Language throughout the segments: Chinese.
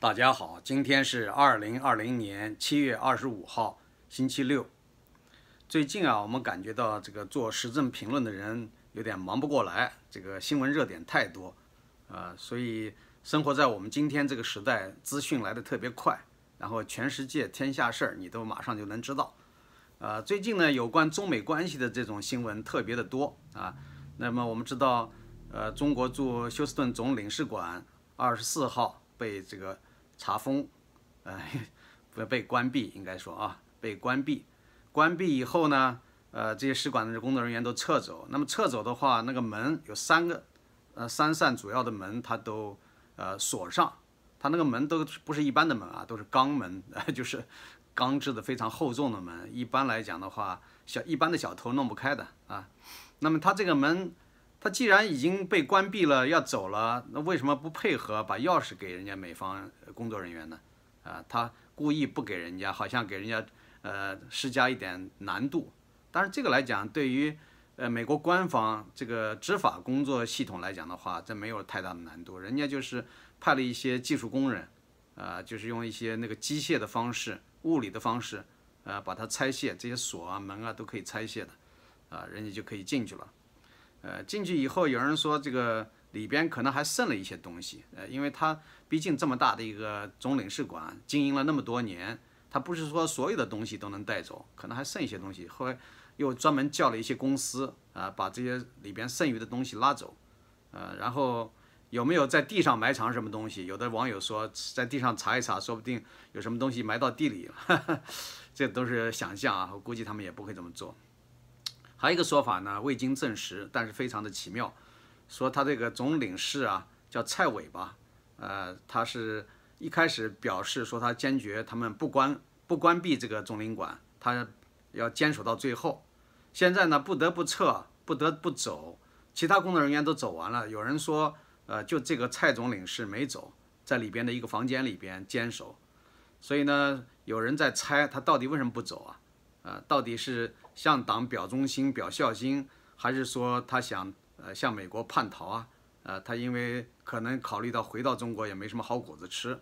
大家好，今天是二零二零年七月二十五号，星期六。最近啊，我们感觉到这个做时政评论的人有点忙不过来，这个新闻热点太多，啊，所以生活在我们今天这个时代，资讯来的特别快，然后全世界天下事儿你都马上就能知道。啊，最近呢，有关中美关系的这种新闻特别的多啊。那么我们知道，呃，中国驻休斯顿总领事馆二十四号被这个。查封，呃，不被关闭，应该说啊，被关闭。关闭以后呢，呃，这些使馆的工作人员都撤走。那么撤走的话，那个门有三个，呃，三扇主要的门它都呃锁上。它那个门都不是一般的门啊，都是钢门，就是钢制的非常厚重的门。一般来讲的话，小一般的小偷弄不开的啊。那么它这个门。他既然已经被关闭了，要走了，那为什么不配合把钥匙给人家美方工作人员呢？啊，他故意不给人家，好像给人家呃施加一点难度。但是这个来讲，对于呃美国官方这个执法工作系统来讲的话，这没有太大的难度。人家就是派了一些技术工人，啊，就是用一些那个机械的方式、物理的方式，呃，把它拆卸，这些锁啊、门啊都可以拆卸的，啊，人家就可以进去了。呃，进去以后，有人说这个里边可能还剩了一些东西，呃，因为它毕竟这么大的一个总领事馆，经营了那么多年，它不是说所有的东西都能带走，可能还剩一些东西。后来又专门叫了一些公司啊，把这些里边剩余的东西拉走，呃，然后有没有在地上埋藏什么东西？有的网友说在地上查一查，说不定有什么东西埋到地里了，这都是想象啊，我估计他们也不会这么做。还有一个说法呢，未经证实，但是非常的奇妙，说他这个总领事啊叫蔡伟吧，呃，他是一开始表示说他坚决他们不关不关闭这个总领馆，他要坚守到最后。现在呢不得不撤，不得不走，其他工作人员都走完了，有人说，呃，就这个蔡总领事没走，在里边的一个房间里边坚守，所以呢，有人在猜他到底为什么不走啊？呃，到底是？向党表忠心、表孝心，还是说他想呃向美国叛逃啊？呃，他因为可能考虑到回到中国也没什么好果子吃，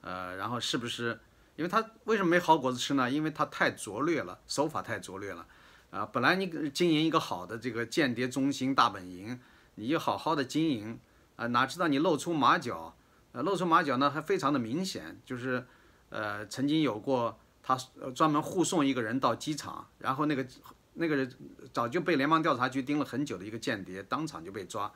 呃，然后是不是？因为他为什么没好果子吃呢？因为他太拙劣了，手法太拙劣了。啊，本来你经营一个好的这个间谍中心大本营，你就好好的经营，啊，哪知道你露出马脚？呃，露出马脚呢还非常的明显，就是呃曾经有过。他专门护送一个人到机场，然后那个那个人早就被联邦调查局盯了很久的一个间谍，当场就被抓。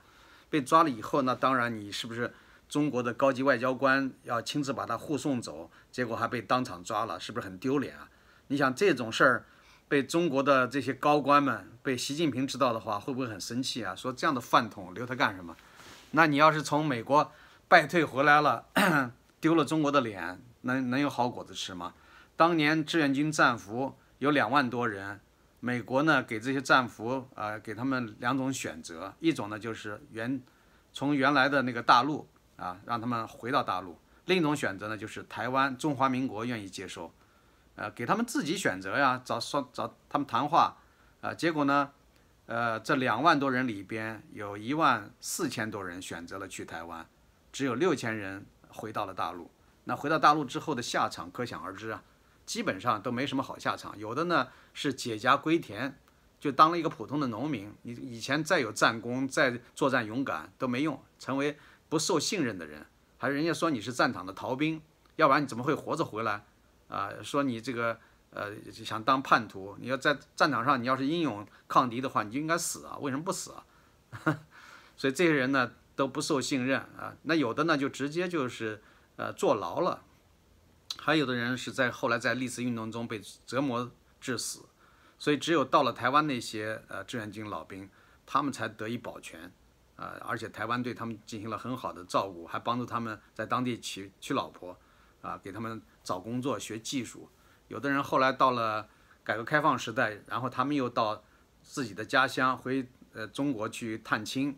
被抓了以后，那当然你是不是中国的高级外交官要亲自把他护送走？结果还被当场抓了，是不是很丢脸啊？你想这种事儿被中国的这些高官们被习近平知道的话，会不会很生气啊？说这样的饭桶留他干什么？那你要是从美国败退回来了，丢了中国的脸，能能有好果子吃吗？当年志愿军战俘有两万多人，美国呢给这些战俘啊，给他们两种选择，一种呢就是原从原来的那个大陆啊，让他们回到大陆；另一种选择呢就是台湾中华民国愿意接收，呃，给他们自己选择呀，找说找他们谈话，啊，结果呢，呃，这两万多人里边有一万四千多人选择了去台湾，只有六千人回到了大陆。那回到大陆之后的下场可想而知啊。基本上都没什么好下场，有的呢是解甲归田，就当了一个普通的农民。你以前再有战功、再作战勇敢都没用，成为不受信任的人，还是人家说你是战场的逃兵，要不然你怎么会活着回来？啊，说你这个呃想当叛徒，你要在战场上你要是英勇抗敌的话，你就应该死啊，为什么不死啊？所以这些人呢都不受信任啊，那有的呢就直接就是呃坐牢了。还有的人是在后来在历次运动中被折磨致死，所以只有到了台湾那些呃志愿军老兵，他们才得以保全，呃，而且台湾对他们进行了很好的照顾，还帮助他们在当地娶娶老婆，啊，给他们找工作学技术。有的人后来到了改革开放时代，然后他们又到自己的家乡回呃中国去探亲，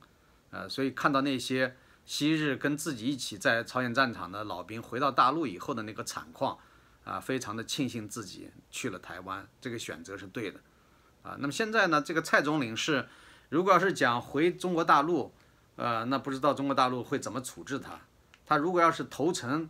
呃，所以看到那些。昔日跟自己一起在朝鲜战场的老兵回到大陆以后的那个惨况，啊，非常的庆幸自己去了台湾，这个选择是对的，啊，那么现在呢，这个蔡总领事如果要是讲回中国大陆，呃，那不知道中国大陆会怎么处置他。他如果要是投诚，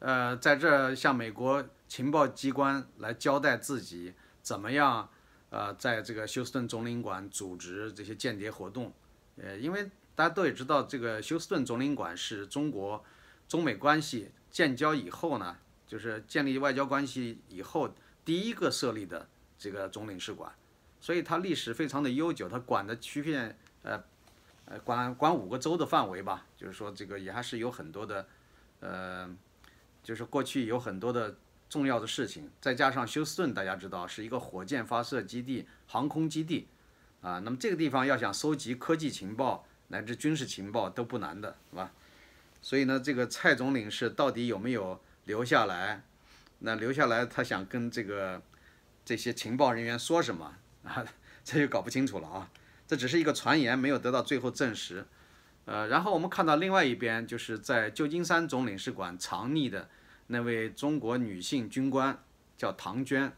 呃，在这向美国情报机关来交代自己怎么样，呃，在这个休斯顿总领馆组织这些间谍活动，呃，因为大家都也知道，这个休斯顿总领馆是中国中美关系建交以后呢，就是建立外交关系以后第一个设立的这个总领事馆，所以它历史非常的悠久，它管的区片，呃，呃，管管五个州的范围吧，就是说这个也还是有很多的，呃。就是过去有很多的重要的事情，再加上休斯顿，大家知道是一个火箭发射基地、航空基地，啊，那么这个地方要想收集科技情报乃至军事情报都不难的，是吧？所以呢，这个蔡总领事到底有没有留下来？那留下来他想跟这个这些情报人员说什么 啊？这就搞不清楚了啊！这只是一个传言，没有得到最后证实。呃，然后我们看到另外一边，就是在旧金山总领事馆藏匿的那位中国女性军官，叫唐娟。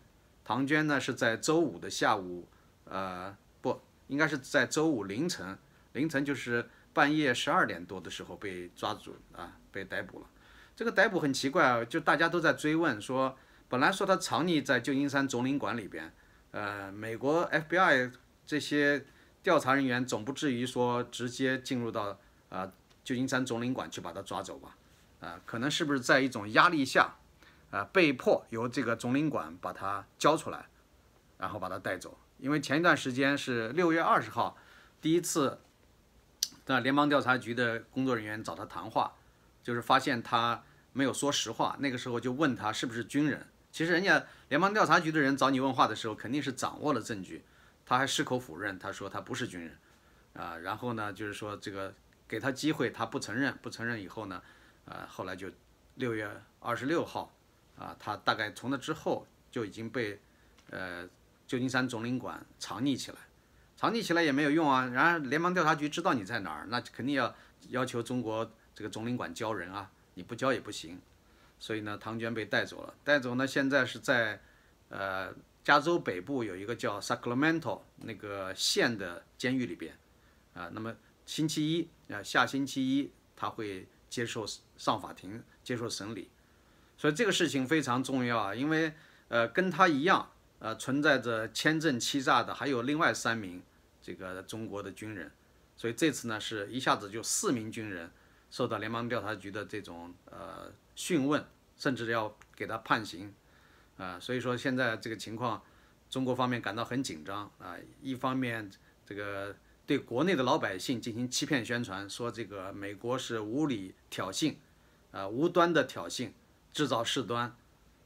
唐娟呢是在周五的下午，呃，不应该是在周五凌晨，凌晨就是半夜十二点多的时候被抓住啊，被逮捕了。这个逮捕很奇怪啊，就大家都在追问说，本来说他藏匿在旧金山总领馆里边，呃，美国 FBI 这些。调查人员总不至于说直接进入到啊旧金山总领馆去把他抓走吧？啊，可能是不是在一种压力下，啊，被迫由这个总领馆把他交出来，然后把他带走？因为前一段时间是六月二十号，第一次，那联邦调查局的工作人员找他谈话，就是发现他没有说实话。那个时候就问他是不是军人。其实人家联邦调查局的人找你问话的时候，肯定是掌握了证据。他还矢口否认，他说他不是军人，啊，然后呢，就是说这个给他机会，他不承认，不承认以后呢，呃，后来就六月二十六号，啊，他大概从那之后就已经被呃旧金山总领馆藏匿起来，藏匿起来也没有用啊，然后联邦调查局知道你在哪儿，那肯定要要求中国这个总领馆交人啊，你不交也不行，所以呢，唐娟被带走了，带走呢，现在是在呃。加州北部有一个叫 Sacramento 那个县的监狱里边，啊，那么星期一啊，下星期一他会接受上法庭接受审理，所以这个事情非常重要啊，因为呃跟他一样呃存在着签证欺诈的还有另外三名这个中国的军人，所以这次呢是一下子就四名军人受到联邦调查局的这种呃讯问，甚至要给他判刑。啊，所以说现在这个情况，中国方面感到很紧张啊。一方面，这个对国内的老百姓进行欺骗宣传，说这个美国是无理挑衅，啊，无端的挑衅，制造事端。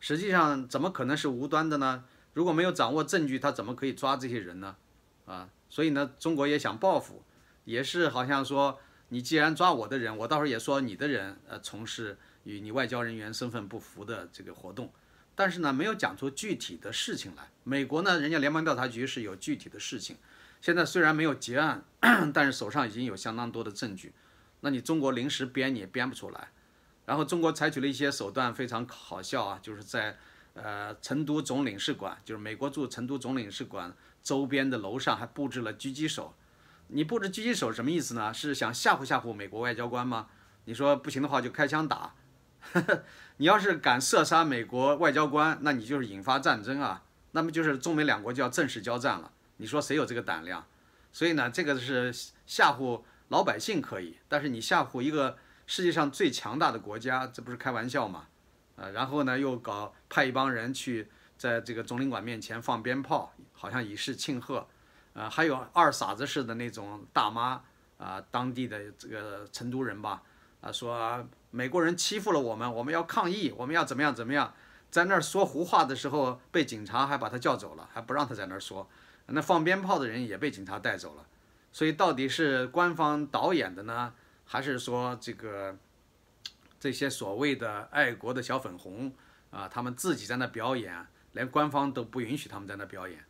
实际上，怎么可能是无端的呢？如果没有掌握证据，他怎么可以抓这些人呢？啊，所以呢，中国也想报复，也是好像说，你既然抓我的人，我到时候也说你的人，呃，从事与你外交人员身份不符的这个活动。但是呢，没有讲出具体的事情来。美国呢，人家联邦调查局是有具体的事情。现在虽然没有结案，但是手上已经有相当多的证据。那你中国临时编你也编不出来。然后中国采取了一些手段，非常好笑啊，就是在呃成都总领事馆，就是美国驻成都总领事馆周边的楼上还布置了狙击手。你布置狙击手什么意思呢？是想吓唬吓唬美国外交官吗？你说不行的话就开枪打。你要是敢射杀美国外交官，那你就是引发战争啊！那么就是中美两国就要正式交战了。你说谁有这个胆量？所以呢，这个是吓唬老百姓可以，但是你吓唬一个世界上最强大的国家，这不是开玩笑吗？呃，然后呢，又搞派一帮人去在这个总领馆面前放鞭炮，好像以示庆贺。呃，还有二傻子似的那种大妈啊，当地的这个成都人吧。啊，说美国人欺负了我们，我们要抗议，我们要怎么样怎么样，在那儿说胡话的时候，被警察还把他叫走了，还不让他在那儿说。那放鞭炮的人也被警察带走了。所以到底是官方导演的呢，还是说这个这些所谓的爱国的小粉红啊，他们自己在那表演，连官方都不允许他们在那表演，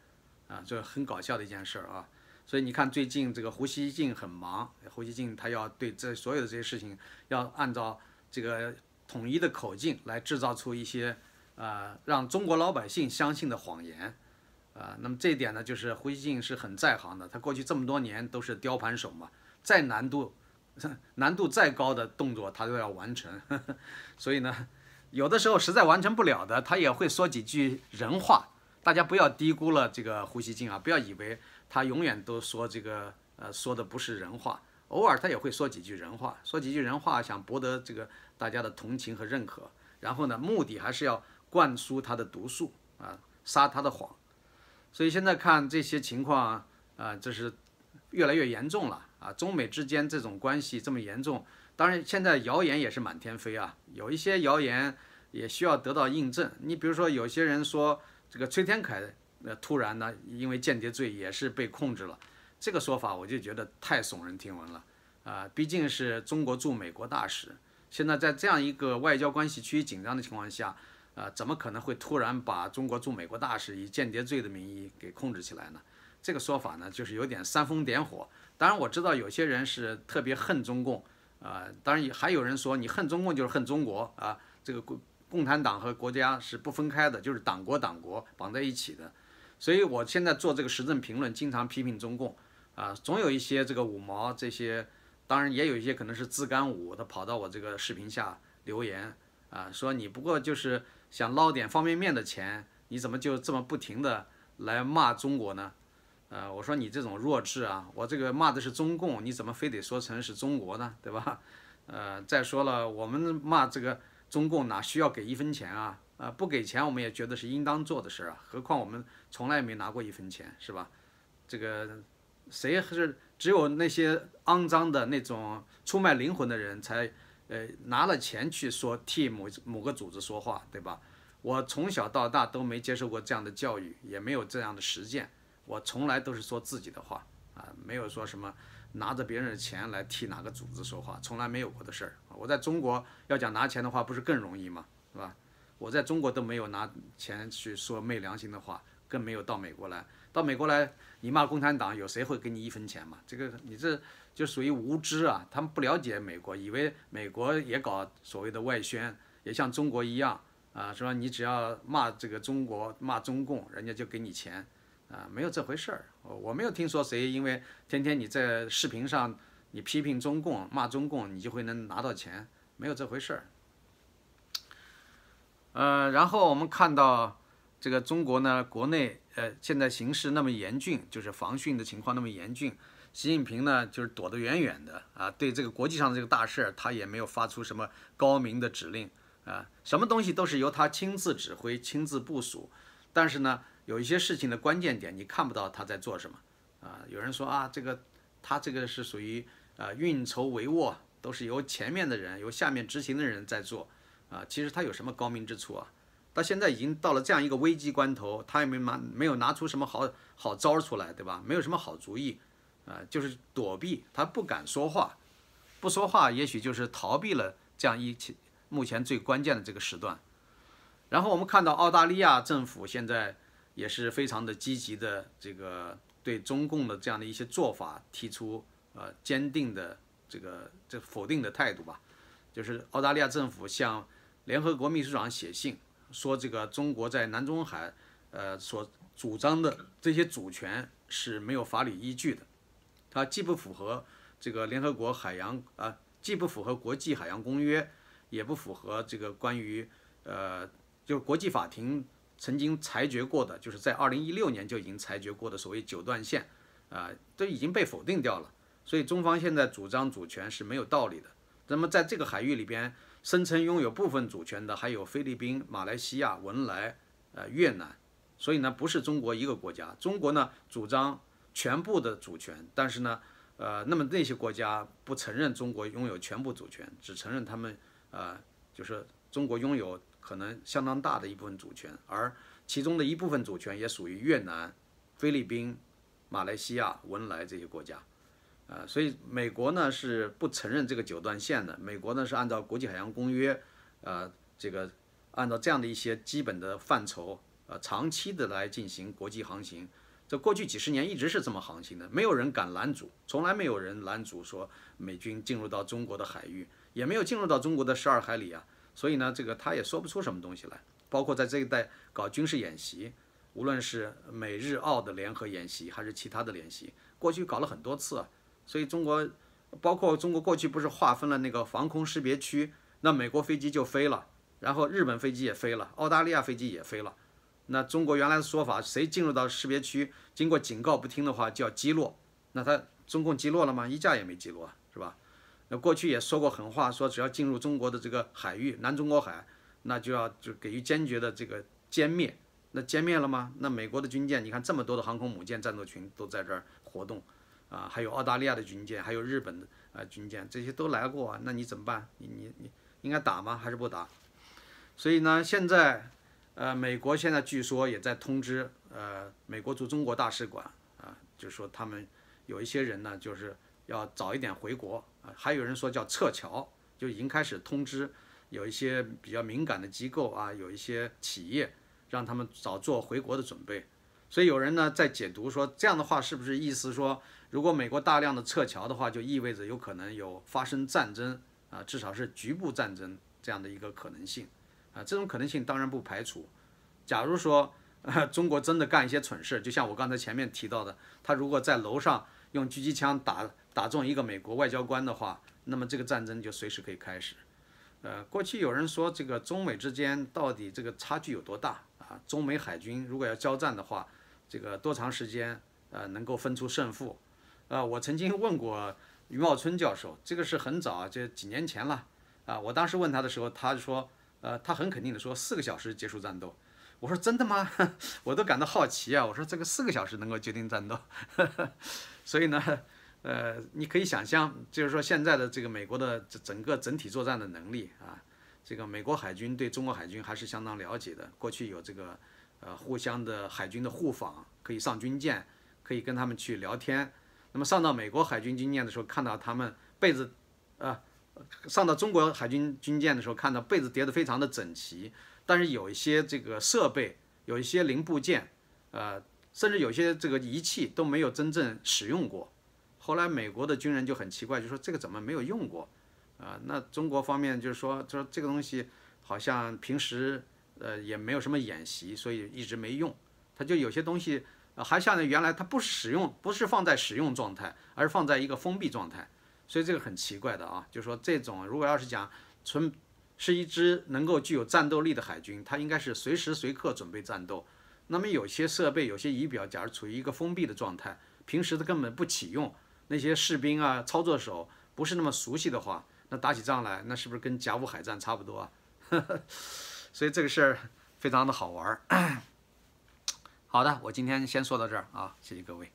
啊，这很搞笑的一件事儿啊。所以你看，最近这个胡锡进很忙，胡锡进他要对这所有的这些事情，要按照这个统一的口径来制造出一些，呃，让中国老百姓相信的谎言，啊，那么这一点呢，就是胡锡进是很在行的，他过去这么多年都是雕盘手嘛，再难度，难度再高的动作他都要完成，所以呢，有的时候实在完成不了的，他也会说几句人话。大家不要低估了这个胡锡进啊，不要以为他永远都说这个呃说的不是人话，偶尔他也会说几句人话，说几句人话想博得这个大家的同情和认可，然后呢，目的还是要灌输他的毒素啊，撒他的谎。所以现在看这些情况啊，这是越来越严重了啊，中美之间这种关系这么严重，当然现在谣言也是满天飞啊，有一些谣言也需要得到印证。你比如说有些人说。这个崔天凯，呃，突然呢，因为间谍罪也是被控制了，这个说法我就觉得太耸人听闻了，啊，毕竟是中国驻美国大使，现在在这样一个外交关系趋于紧张的情况下，啊，怎么可能会突然把中国驻美国大使以间谍罪的名义给控制起来呢？这个说法呢，就是有点煽风点火。当然我知道有些人是特别恨中共，啊，当然也还有人说你恨中共就是恨中国啊，这个共共产党和国家是不分开的，就是党国党国绑在一起的，所以我现在做这个时政评论，经常批评中共，啊，总有一些这个五毛这些，当然也有一些可能是自干五，他跑到我这个视频下留言，啊，说你不过就是想捞点方便面的钱，你怎么就这么不停的来骂中国呢？呃，我说你这种弱智啊，我这个骂的是中共，你怎么非得说成是中国呢？对吧？呃，再说了，我们骂这个。中共哪需要给一分钱啊？啊，不给钱我们也觉得是应当做的事儿啊。何况我们从来没拿过一分钱，是吧？这个谁是只有那些肮脏的那种出卖灵魂的人才，呃，拿了钱去说替某某个组织说话，对吧？我从小到大都没接受过这样的教育，也没有这样的实践。我从来都是说自己的话啊，没有说什么。拿着别人的钱来替哪个组织说话，从来没有过的事儿。我在中国要讲拿钱的话，不是更容易吗？是吧？我在中国都没有拿钱去说昧良心的话，更没有到美国来。到美国来，你骂共产党，有谁会给你一分钱嘛？这个你这就属于无知啊！他们不了解美国，以为美国也搞所谓的外宣，也像中国一样啊，是吧？你只要骂这个中国，骂中共，人家就给你钱。啊，没有这回事儿，我没有听说谁因为天天你在视频上你批评中共、骂中共，你就会能拿到钱，没有这回事儿。呃，然后我们看到这个中国呢，国内呃现在形势那么严峻，就是防汛的情况那么严峻，习近平呢就是躲得远远的啊，对这个国际上的这个大事儿，他也没有发出什么高明的指令啊，什么东西都是由他亲自指挥、亲自部署，但是呢。有一些事情的关键点，你看不到他在做什么，啊，有人说啊，这个他这个是属于啊运筹帷幄，都是由前面的人、由下面执行的人在做，啊，其实他有什么高明之处啊？到现在已经到了这样一个危机关头，他也没拿没有拿出什么好好招出来，对吧？没有什么好主意，啊，就是躲避，他不敢说话，不说话，也许就是逃避了这样一起目前最关键的这个时段。然后我们看到澳大利亚政府现在。也是非常的积极的，这个对中共的这样的一些做法提出呃坚定的这个这否定的态度吧。就是澳大利亚政府向联合国秘书长写信，说这个中国在南中海呃所主张的这些主权是没有法理依据的，它既不符合这个联合国海洋啊，既不符合国际海洋公约，也不符合这个关于呃就国际法庭。曾经裁决过的，就是在二零一六年就已经裁决过的所谓九段线，啊，都已经被否定掉了。所以中方现在主张主权是没有道理的。那么在这个海域里边，声称拥有部分主权的还有菲律宾、马来西亚、文莱、呃越南。所以呢，不是中国一个国家。中国呢主张全部的主权，但是呢，呃，那么那些国家不承认中国拥有全部主权，只承认他们，呃，就是中国拥有。可能相当大的一部分主权，而其中的一部分主权也属于越南、菲律宾、马来西亚、文莱这些国家，呃，所以美国呢是不承认这个九段线的。美国呢是按照国际海洋公约，呃，这个按照这样的一些基本的范畴，呃，长期的来进行国际航行。这过去几十年一直是这么航行的，没有人敢拦阻，从来没有人拦阻说美军进入到中国的海域，也没有进入到中国的十二海里啊。所以呢，这个他也说不出什么东西来，包括在这一带搞军事演习，无论是美日澳的联合演习，还是其他的联习，过去搞了很多次。所以中国，包括中国过去不是划分了那个防空识别区，那美国飞机就飞了然后日本飞机也飞了，澳大利亚飞机也飞了。那中国原来的说法，谁进入到识别区，经过警告不听的话，就要击落。那他中共击落了吗？一架也没击落，是吧？那过去也说过狠话，说只要进入中国的这个海域，南中国海，那就要就给予坚决的这个歼灭。那歼灭了吗？那美国的军舰，你看这么多的航空母舰战斗群都在这儿活动，啊，还有澳大利亚的军舰，还有日本的啊军舰，这些都来过，那你怎么办？你你你应该打吗？还是不打？所以呢，现在呃，美国现在据说也在通知呃，美国驻中国大使馆啊，就说他们有一些人呢，就是要早一点回国啊，还有人说叫撤侨，就已经开始通知有一些比较敏感的机构啊，有一些企业。让他们早做回国的准备，所以有人呢在解读说，这样的话是不是意思说，如果美国大量的撤侨的话，就意味着有可能有发生战争啊，至少是局部战争这样的一个可能性啊，这种可能性当然不排除。假如说中国真的干一些蠢事，就像我刚才前面提到的，他如果在楼上用狙击枪打打中一个美国外交官的话，那么这个战争就随时可以开始。呃，过去有人说这个中美之间到底这个差距有多大？啊，中美海军如果要交战的话，这个多长时间呃能够分出胜负？呃，我曾经问过余茂春教授，这个是很早啊，就几年前了啊。我当时问他的时候，他说，呃，他很肯定的说四个小时结束战斗。我说真的吗？我都感到好奇啊。我说这个四个小时能够决定战斗？所以呢，呃，你可以想象，就是说现在的这个美国的整个整体作战的能力啊。这个美国海军对中国海军还是相当了解的，过去有这个，呃，互相的海军的互访，可以上军舰，可以跟他们去聊天。那么上到美国海军军舰的时候，看到他们被子，啊，上到中国海军军舰的时候，看到被子叠得非常的整齐，但是有一些这个设备，有一些零部件，呃，甚至有些这个仪器都没有真正使用过。后来美国的军人就很奇怪，就说这个怎么没有用过？啊，那中国方面就是说，说这个东西好像平时呃也没有什么演习，所以一直没用。它就有些东西还像原来它不使用，不是放在使用状态，而是放在一个封闭状态。所以这个很奇怪的啊，就说这种如果要是讲纯是一支能够具有战斗力的海军，它应该是随时随刻准备战斗。那么有些设备、有些仪表，假如处于一个封闭的状态，平时它根本不启用，那些士兵啊、操作手不是那么熟悉的话。那打起仗来，那是不是跟甲午海战差不多啊？所以这个事儿非常的好玩儿。好的，我今天先说到这儿啊，谢谢各位。